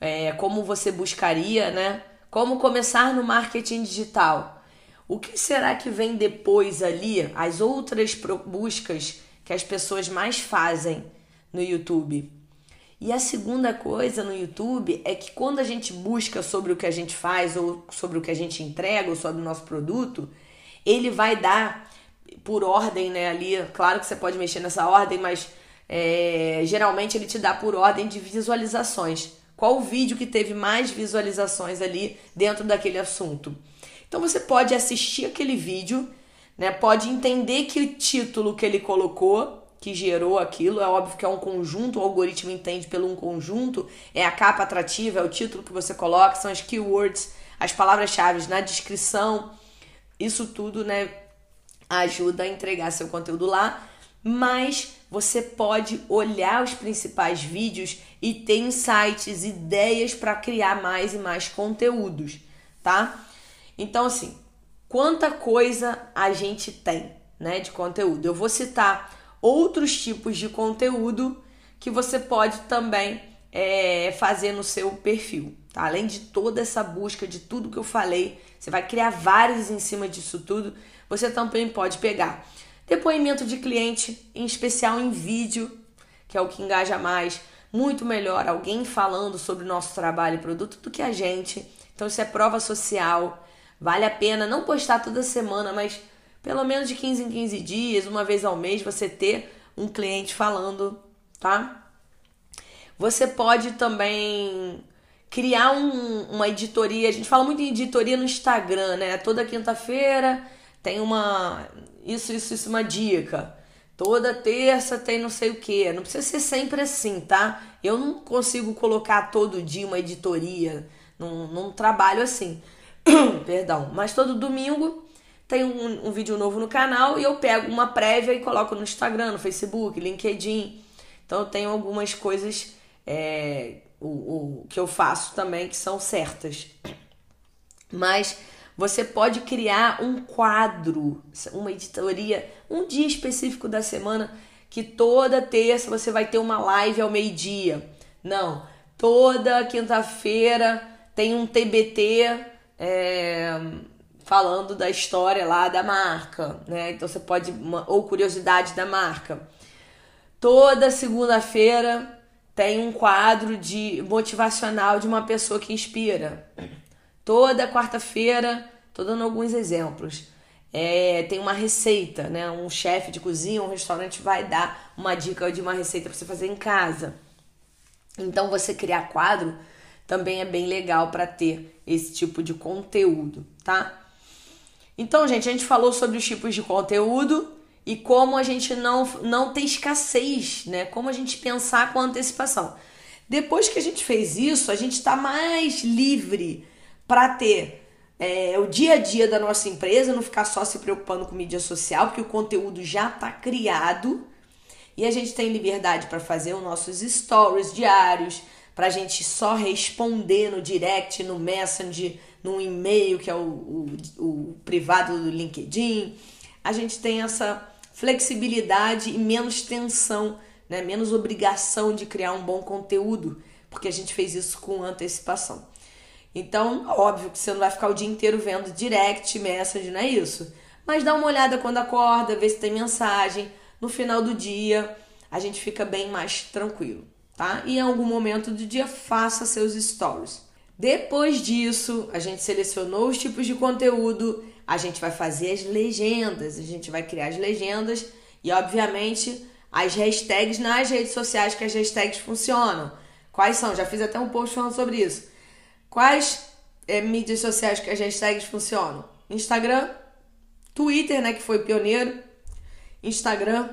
é, como você buscaria, né? Como começar no marketing digital. O que será que vem depois ali, as outras buscas que as pessoas mais fazem no YouTube? E a segunda coisa no YouTube é que quando a gente busca sobre o que a gente faz, ou sobre o que a gente entrega, ou sobre o nosso produto, ele vai dar por ordem, né? Ali, claro que você pode mexer nessa ordem, mas é, geralmente ele te dá por ordem de visualizações. Qual o vídeo que teve mais visualizações ali dentro daquele assunto? Então você pode assistir aquele vídeo, né? Pode entender que o título que ele colocou que gerou aquilo. É óbvio que é um conjunto, o algoritmo entende pelo um conjunto, é a capa atrativa, é o título que você coloca, são as keywords, as palavras-chave na descrição. Isso tudo, né, ajuda a entregar seu conteúdo lá, mas você pode olhar os principais vídeos e ter insights, ideias para criar mais e mais conteúdos, tá? Então, assim, quanta coisa a gente tem, né, de conteúdo. Eu vou citar outros tipos de conteúdo que você pode também é, fazer no seu perfil. Tá? Além de toda essa busca de tudo que eu falei, você vai criar vários em cima disso tudo. Você também pode pegar depoimento de cliente, em especial em vídeo, que é o que engaja mais. Muito melhor alguém falando sobre o nosso trabalho e produto do que a gente. Então, isso é prova social. Vale a pena não postar toda semana, mas pelo menos de 15 em 15 dias, uma vez ao mês, você ter um cliente falando, tá? Você pode também criar um, uma editoria. A gente fala muito em editoria no Instagram, né? Toda quinta-feira tem uma. Isso, isso, isso, uma dica. Toda terça tem não sei o que. Não precisa ser sempre assim, tá? Eu não consigo colocar todo dia uma editoria. Não, não trabalho assim. Perdão. Mas todo domingo tem um, um, vídeo novo no canal e eu pego uma prévia e coloco no Instagram, no Facebook, LinkedIn. Então eu tenho algumas coisas é, o, o, que eu faço também que são certas. Mas você pode criar um quadro, uma editoria, um dia específico da semana que toda terça você vai ter uma live ao meio-dia. Não, toda quinta-feira tem um TBT. É, falando da história lá da marca, né? Então você pode ou curiosidade da marca. Toda segunda-feira tem um quadro de motivacional de uma pessoa que inspira. Toda quarta-feira, tô dando alguns exemplos. É, tem uma receita, né? Um chefe de cozinha, um restaurante vai dar uma dica de uma receita para você fazer em casa. Então você criar quadro também é bem legal para ter esse tipo de conteúdo, tá? Então, gente, a gente falou sobre os tipos de conteúdo e como a gente não, não ter escassez, né? Como a gente pensar com antecipação. Depois que a gente fez isso, a gente está mais livre para ter é, o dia a dia da nossa empresa, não ficar só se preocupando com mídia social, porque o conteúdo já está criado e a gente tem liberdade para fazer os nossos stories diários, para a gente só responder no direct, no Messenger, num e-mail que é o, o, o privado do LinkedIn. A gente tem essa flexibilidade e menos tensão, né? menos obrigação de criar um bom conteúdo, porque a gente fez isso com antecipação. Então, óbvio que você não vai ficar o dia inteiro vendo direct, message, não é isso. Mas dá uma olhada quando acorda, vê se tem mensagem. No final do dia, a gente fica bem mais tranquilo, tá? E em algum momento do dia, faça seus stories. Depois disso, a gente selecionou os tipos de conteúdo, a gente vai fazer as legendas, a gente vai criar as legendas e, obviamente, as hashtags nas redes sociais que as hashtags funcionam. Quais são? Já fiz até um post falando sobre isso. Quais é, mídias sociais que as hashtags funcionam? Instagram, Twitter, né, que foi pioneiro, Instagram,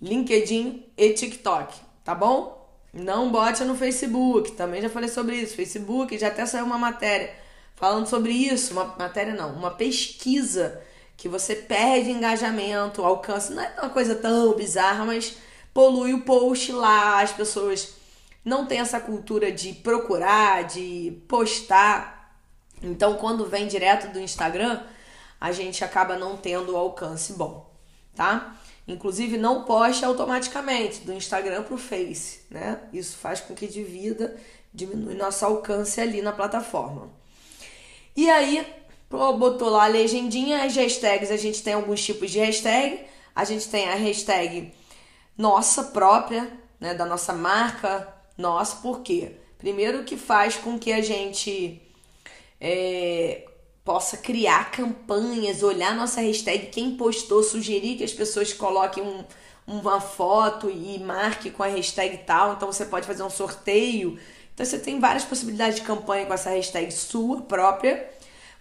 LinkedIn e TikTok, tá bom? Não bote no Facebook, também já falei sobre isso. Facebook já até saiu uma matéria falando sobre isso, uma matéria não, uma pesquisa que você perde engajamento, alcance, não é uma coisa tão bizarra, mas polui o post lá, as pessoas não têm essa cultura de procurar, de postar. Então, quando vem direto do Instagram, a gente acaba não tendo alcance bom, tá? Inclusive, não poste automaticamente do Instagram para o Face, né? Isso faz com que divida, diminui nosso alcance ali na plataforma. E aí, botou lá a legendinha, as hashtags, a gente tem alguns tipos de hashtag. A gente tem a hashtag nossa própria, né, da nossa marca, nossa, por quê? Primeiro que faz com que a gente é, possa criar campanhas, olhar nossa hashtag, quem postou, sugerir que as pessoas coloquem um, uma foto e marque com a hashtag tal. Então você pode fazer um sorteio. Então você tem várias possibilidades de campanha com essa hashtag sua própria.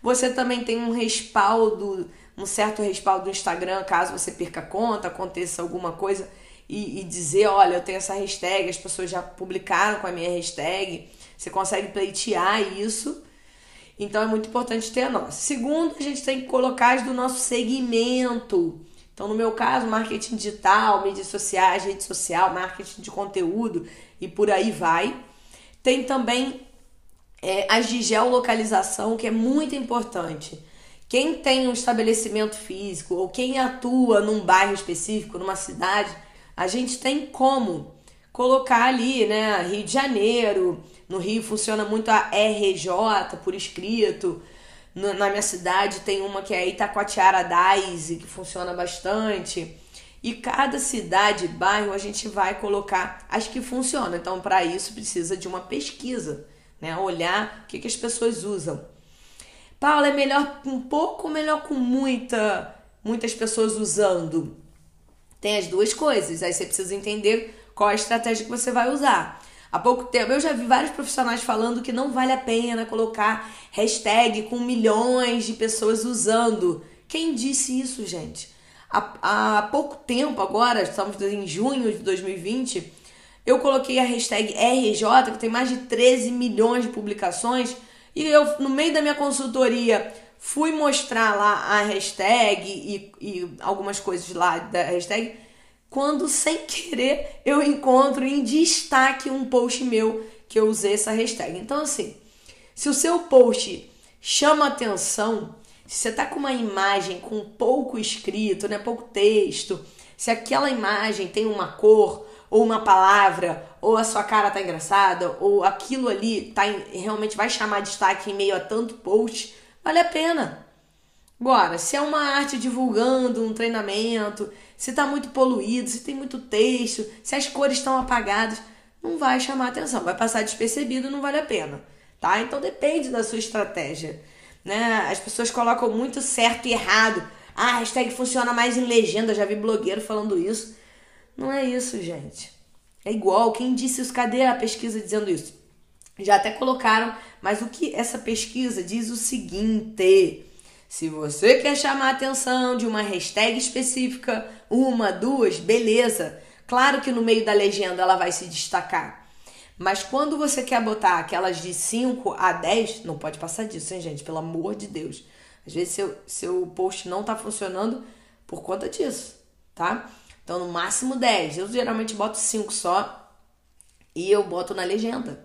Você também tem um respaldo, um certo respaldo do Instagram, caso você perca a conta, aconteça alguma coisa e, e dizer, olha, eu tenho essa hashtag, as pessoas já publicaram com a minha hashtag. Você consegue pleitear isso então é muito importante ter a nossa. Segundo, a gente tem que colocar as do nosso segmento. Então, no meu caso, marketing digital, mídias sociais, rede social, marketing de conteúdo e por aí vai. Tem também é, as de geolocalização, que é muito importante. Quem tem um estabelecimento físico ou quem atua num bairro específico, numa cidade, a gente tem como colocar ali, né, Rio de Janeiro, no Rio funciona muito a RJ por escrito. Na minha cidade tem uma que é Itacoatiara Daisy, que funciona bastante. E cada cidade, bairro, a gente vai colocar as que funcionam. Então, para isso, precisa de uma pesquisa, né? Olhar o que, que as pessoas usam. Paula, é melhor um pouco ou melhor com muita, muitas pessoas usando? Tem as duas coisas. Aí você precisa entender qual a estratégia que você vai usar. Há pouco tempo eu já vi vários profissionais falando que não vale a pena colocar hashtag com milhões de pessoas usando. Quem disse isso, gente? Há, há pouco tempo, agora, estamos em junho de 2020, eu coloquei a hashtag RJ, que tem mais de 13 milhões de publicações, e eu, no meio da minha consultoria, fui mostrar lá a hashtag e, e algumas coisas lá da hashtag quando sem querer eu encontro em destaque um post meu que eu usei essa hashtag. Então, assim, se o seu post chama atenção, se você tá com uma imagem com pouco escrito, né, pouco texto, se aquela imagem tem uma cor ou uma palavra, ou a sua cara tá engraçada, ou aquilo ali tá realmente vai chamar destaque em meio a tanto post, vale a pena. Agora, se é uma arte divulgando um treinamento, se está muito poluído, se tem muito texto, se as cores estão apagadas, não vai chamar atenção, vai passar despercebido, não vale a pena, tá? Então depende da sua estratégia, né? As pessoas colocam muito certo e errado. Ah, a hashtag funciona mais em legenda, já vi blogueiro falando isso. Não é isso, gente. É igual, quem disse isso? Cadê a pesquisa dizendo isso? Já até colocaram, mas o que essa pesquisa diz o seguinte: se você quer chamar a atenção de uma hashtag específica, uma, duas, beleza. Claro que no meio da legenda ela vai se destacar. Mas quando você quer botar aquelas de 5 a 10, não pode passar disso, hein, gente? Pelo amor de Deus. Às vezes seu, seu post não tá funcionando por conta disso, tá? Então, no máximo 10. Eu geralmente boto 5 só e eu boto na legenda.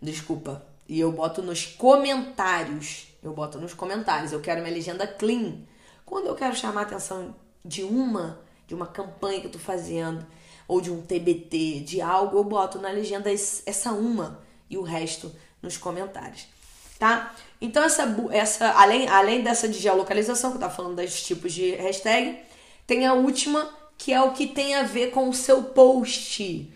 Desculpa. E eu boto nos comentários eu boto nos comentários. Eu quero minha legenda clean. Quando eu quero chamar a atenção de uma, de uma campanha que eu tô fazendo, ou de um TBT, de algo, eu boto na legenda essa uma e o resto nos comentários. Tá? Então, essa, essa além, além dessa de geolocalização, que eu tava falando dos tipos de hashtag, tem a última, que é o que tem a ver com o seu post.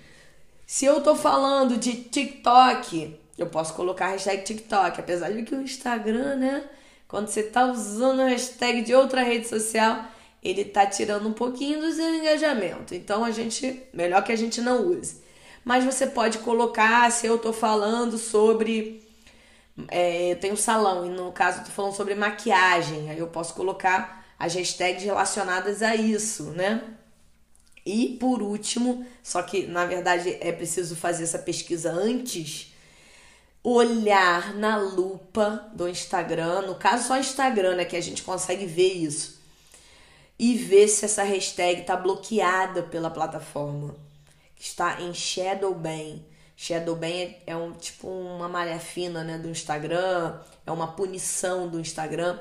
Se eu tô falando de TikTok, eu posso colocar a hashtag TikTok, apesar de que o Instagram, né? Quando você tá usando a hashtag de outra rede social, ele tá tirando um pouquinho do seu engajamento. Então a gente, melhor que a gente não use. Mas você pode colocar, se eu tô falando sobre. É, eu tenho salão, e no caso eu tô falando sobre maquiagem, aí eu posso colocar as hashtags relacionadas a isso, né? E por último, só que na verdade é preciso fazer essa pesquisa antes, olhar na lupa do Instagram, no caso só Instagram, né, que a gente consegue ver isso. E ver se essa hashtag está bloqueada pela plataforma. Está em shadow ban. Shadow ban é, é um tipo uma malha fina, né, do Instagram, é uma punição do Instagram,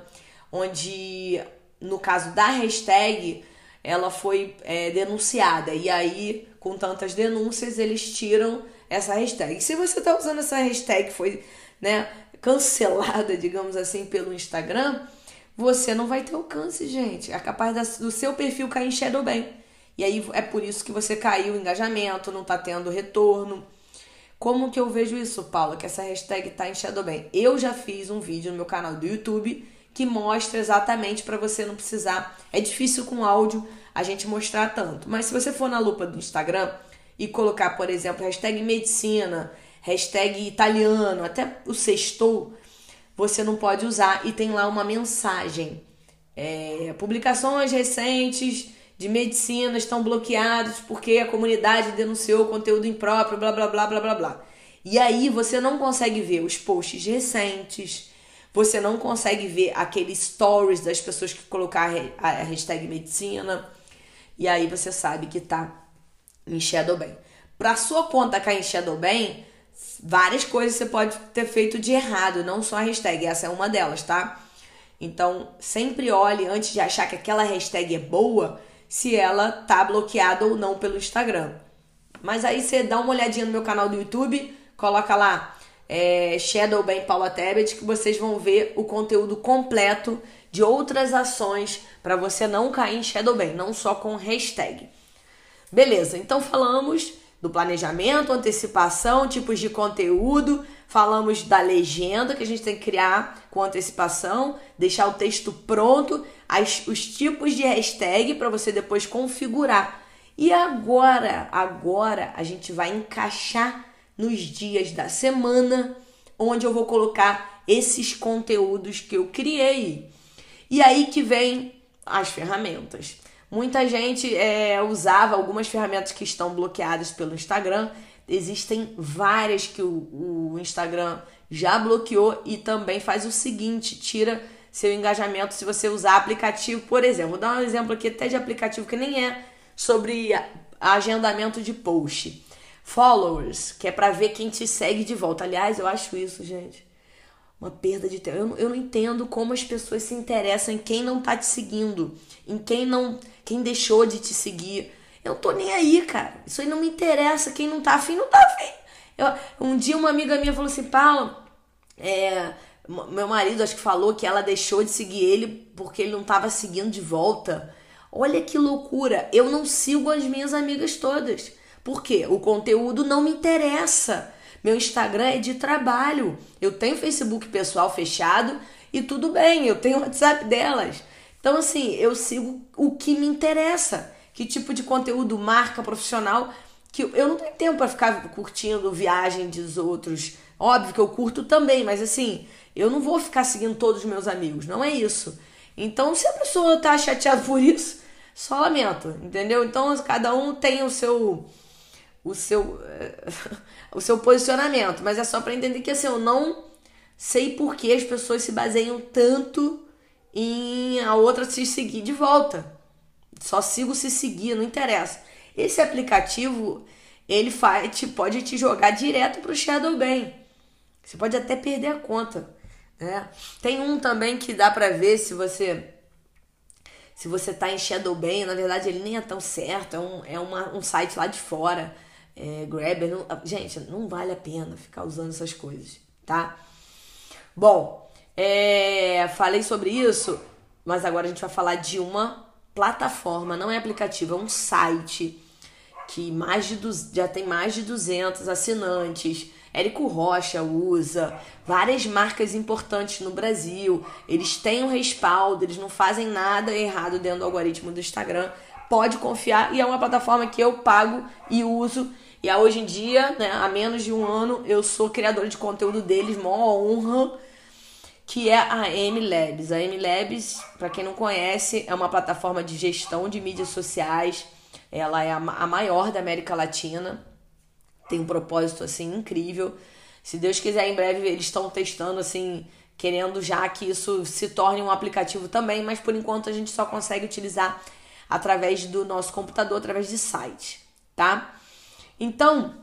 onde no caso da hashtag ela foi é, denunciada. E aí, com tantas denúncias, eles tiram essa hashtag. Se você está usando essa hashtag foi né, cancelada, digamos assim, pelo Instagram, você não vai ter alcance, gente. É capaz do seu perfil cair em shadow. E aí é por isso que você caiu o engajamento, não está tendo retorno. Como que eu vejo isso, Paula? Que essa hashtag tá em shadow. Eu já fiz um vídeo no meu canal do YouTube que mostra exatamente para você não precisar. É difícil com áudio a gente mostrar tanto, mas se você for na lupa do Instagram e colocar, por exemplo, hashtag medicina, hashtag italiano, até o sextou, você não pode usar e tem lá uma mensagem. É, publicações recentes de medicina estão bloqueadas porque a comunidade denunciou conteúdo impróprio, blá blá blá blá blá blá. E aí você não consegue ver os posts recentes, você não consegue ver aqueles stories das pessoas que colocaram a hashtag medicina. E aí você sabe que tá em Shadowban. Para sua conta cair em Shadowban, várias coisas você pode ter feito de errado, não só a hashtag, essa é uma delas, tá? Então, sempre olhe antes de achar que aquela hashtag é boa, se ela tá bloqueada ou não pelo Instagram. Mas aí você dá uma olhadinha no meu canal do YouTube, coloca lá é, Shadow Bem Paula Tebet, que vocês vão ver o conteúdo completo de outras ações para você não cair em Shadow Bem, não só com hashtag. Beleza, então falamos do planejamento, antecipação, tipos de conteúdo, falamos da legenda que a gente tem que criar com antecipação, deixar o texto pronto, as, os tipos de hashtag para você depois configurar. E agora, agora a gente vai encaixar nos dias da semana, onde eu vou colocar esses conteúdos que eu criei. E aí que vem as ferramentas. Muita gente é, usava algumas ferramentas que estão bloqueadas pelo Instagram. Existem várias que o, o Instagram já bloqueou e também faz o seguinte: tira seu engajamento se você usar aplicativo, por exemplo. Vou dar um exemplo aqui até de aplicativo que nem é sobre agendamento de post followers, que é para ver quem te segue de volta. Aliás, eu acho isso, gente, uma perda de tempo. Eu, eu não entendo como as pessoas se interessam em quem não tá te seguindo, em quem não, quem deixou de te seguir. Eu não tô nem aí, cara. Isso aí não me interessa. Quem não tá afim, não tá afim. Eu, um dia uma amiga minha falou assim, Paulo, é, meu marido acho que falou que ela deixou de seguir ele porque ele não tava seguindo de volta. Olha que loucura. Eu não sigo as minhas amigas todas. Por quê? O conteúdo não me interessa. Meu Instagram é de trabalho. Eu tenho Facebook pessoal fechado e tudo bem, eu tenho WhatsApp delas. Então, assim, eu sigo o que me interessa. Que tipo de conteúdo, marca profissional, que eu não tenho tempo para ficar curtindo viagem dos outros. Óbvio que eu curto também, mas assim, eu não vou ficar seguindo todos os meus amigos, não é isso. Então, se a pessoa tá chateada por isso, só lamento, entendeu? Então, cada um tem o seu o seu, o seu posicionamento, mas é só para entender que assim, eu não sei por que as pessoas se baseiam tanto em a outra se seguir de volta. Só sigo se seguir, não interessa. Esse aplicativo, ele faz, te, pode te jogar direto pro Shadow Ban. Você pode até perder a conta. Né? Tem um também que dá para ver se você se você tá em Shadow Ban, na verdade ele nem é tão certo, é um, é uma, um site lá de fora é, Grabber. Não, gente, não vale a pena ficar usando essas coisas, tá? Bom, é, falei sobre isso, mas agora a gente vai falar de uma plataforma, não é aplicativo, é um site que mais de, já tem mais de 200 assinantes. Érico Rocha usa, várias marcas importantes no Brasil. Eles têm um respaldo, eles não fazem nada errado dentro do algoritmo do Instagram. Pode confiar e é uma plataforma que eu pago e uso e hoje em dia, né, há menos de um ano, eu sou criadora de conteúdo deles, mó honra, que é a M Labs. A M Labs, para quem não conhece, é uma plataforma de gestão de mídias sociais. Ela é a maior da América Latina. Tem um propósito assim incrível. Se Deus quiser, em breve eles estão testando assim, querendo já que isso se torne um aplicativo também, mas por enquanto a gente só consegue utilizar através do nosso computador, através de site, tá? Então,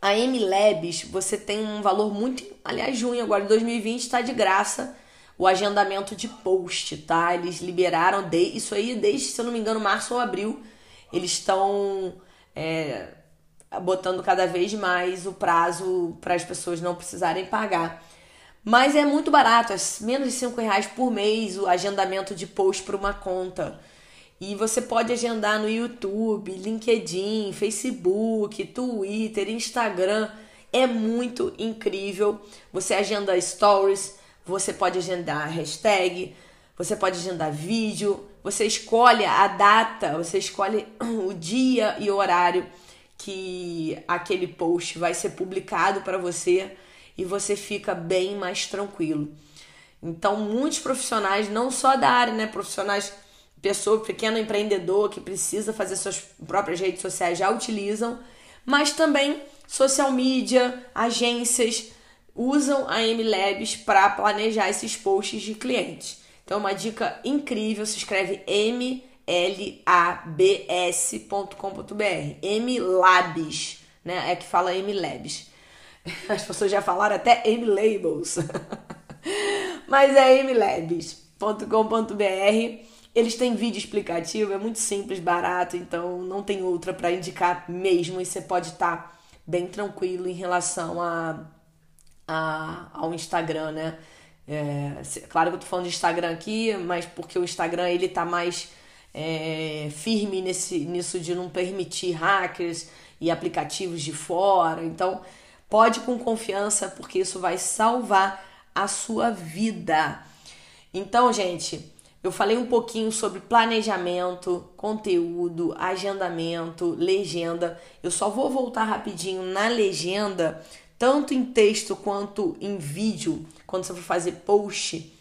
a MLabs, você tem um valor muito. Aliás, junho agora, 2020, está de graça o agendamento de post, tá? Eles liberaram de, isso aí desde, se eu não me engano, março ou abril. Eles estão é, botando cada vez mais o prazo para as pessoas não precisarem pagar. Mas é muito barato, é menos de 5 reais por mês o agendamento de post para uma conta. E você pode agendar no YouTube, LinkedIn, Facebook, Twitter, Instagram. É muito incrível. Você agenda stories, você pode agendar hashtag, você pode agendar vídeo, você escolhe a data, você escolhe o dia e horário que aquele post vai ser publicado para você e você fica bem mais tranquilo. Então, muitos profissionais, não só da área, né, profissionais pessoa, pequeno empreendedor que precisa fazer suas próprias redes sociais já utilizam, mas também social media, agências usam a MLabs para planejar esses posts de clientes. Então, uma dica incrível, se escreve mlabs.com.br, mlabs, né? É que fala mlabs. As pessoas já falaram até mlabels. Mas é mlabs.com.br eles têm vídeo explicativo, é muito simples, barato, então não tem outra para indicar mesmo. E você pode estar tá bem tranquilo em relação a, a, ao Instagram, né? É, claro que eu tô falando de Instagram aqui, mas porque o Instagram ele tá mais é, firme nesse, nisso de não permitir hackers e aplicativos de fora. Então, pode com confiança, porque isso vai salvar a sua vida. Então, gente, eu falei um pouquinho sobre planejamento, conteúdo, agendamento, legenda. Eu só vou voltar rapidinho na legenda, tanto em texto quanto em vídeo, quando você for fazer post.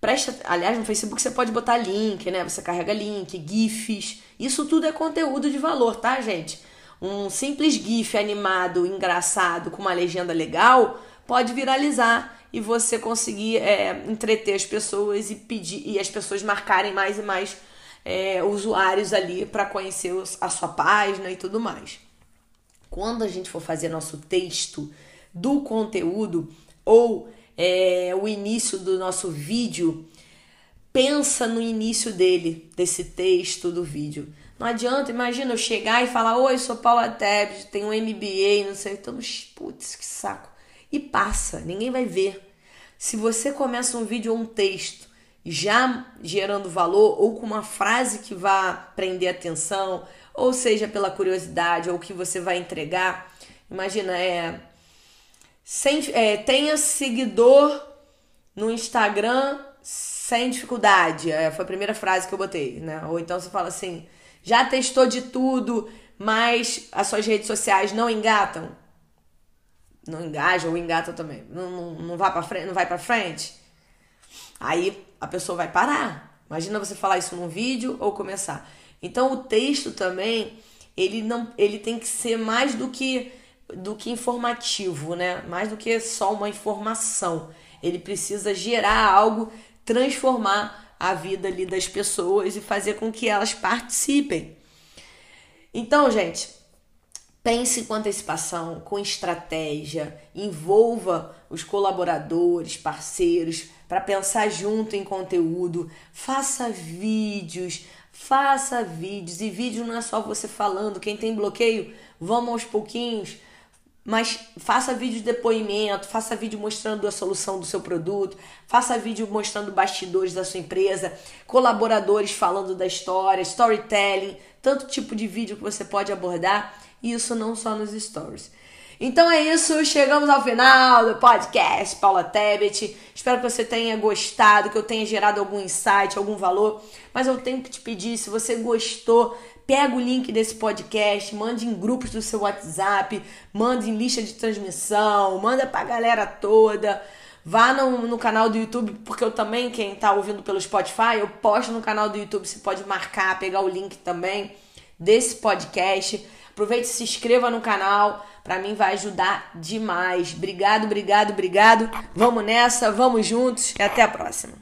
Presta, aliás, no Facebook você pode botar link, né? Você carrega link, GIFs. Isso tudo é conteúdo de valor, tá, gente? Um simples GIF animado, engraçado, com uma legenda legal, pode viralizar e você conseguir é, entreter as pessoas e pedir e as pessoas marcarem mais e mais é, usuários ali para conhecer a sua página e tudo mais. Quando a gente for fazer nosso texto do conteúdo ou é, o início do nosso vídeo, pensa no início dele, desse texto do vídeo. Não adianta, imagina eu chegar e falar: Oi, sou Paula Tebet, tenho um MBA, não sei. Então, putz, que saco e passa, ninguém vai ver. Se você começa um vídeo ou um texto já gerando valor ou com uma frase que vá prender atenção, ou seja pela curiosidade ou que você vai entregar, imagina, é, sem, é tenha seguidor no Instagram sem dificuldade. É, foi a primeira frase que eu botei, né? Ou então você fala assim, já testou de tudo, mas as suas redes sociais não engatam não engaja ou engata também, não, não, não vai para frente, não vai para frente, aí a pessoa vai parar. Imagina você falar isso num vídeo ou começar. Então o texto também, ele não, ele tem que ser mais do que do que informativo, né? Mais do que só uma informação. Ele precisa gerar algo, transformar a vida ali das pessoas e fazer com que elas participem. Então, gente, Pense com antecipação, com estratégia, envolva os colaboradores, parceiros, para pensar junto em conteúdo, faça vídeos, faça vídeos. E vídeo não é só você falando, quem tem bloqueio, vamos aos pouquinhos, mas faça vídeo de depoimento, faça vídeo mostrando a solução do seu produto, faça vídeo mostrando bastidores da sua empresa, colaboradores falando da história, storytelling, tanto tipo de vídeo que você pode abordar isso não só nos stories. Então é isso, chegamos ao final do podcast Paula Tebet. Espero que você tenha gostado, que eu tenha gerado algum insight, algum valor. Mas eu tenho que te pedir, se você gostou, pega o link desse podcast, mande em grupos do seu WhatsApp, mande em lista de transmissão, manda pra galera toda. Vá no, no canal do YouTube, porque eu também, quem tá ouvindo pelo Spotify, eu posto no canal do YouTube, você pode marcar, pegar o link também desse podcast. Aproveite e se inscreva no canal. Para mim vai ajudar demais. Obrigado, obrigado, obrigado. Vamos nessa, vamos juntos e até a próxima.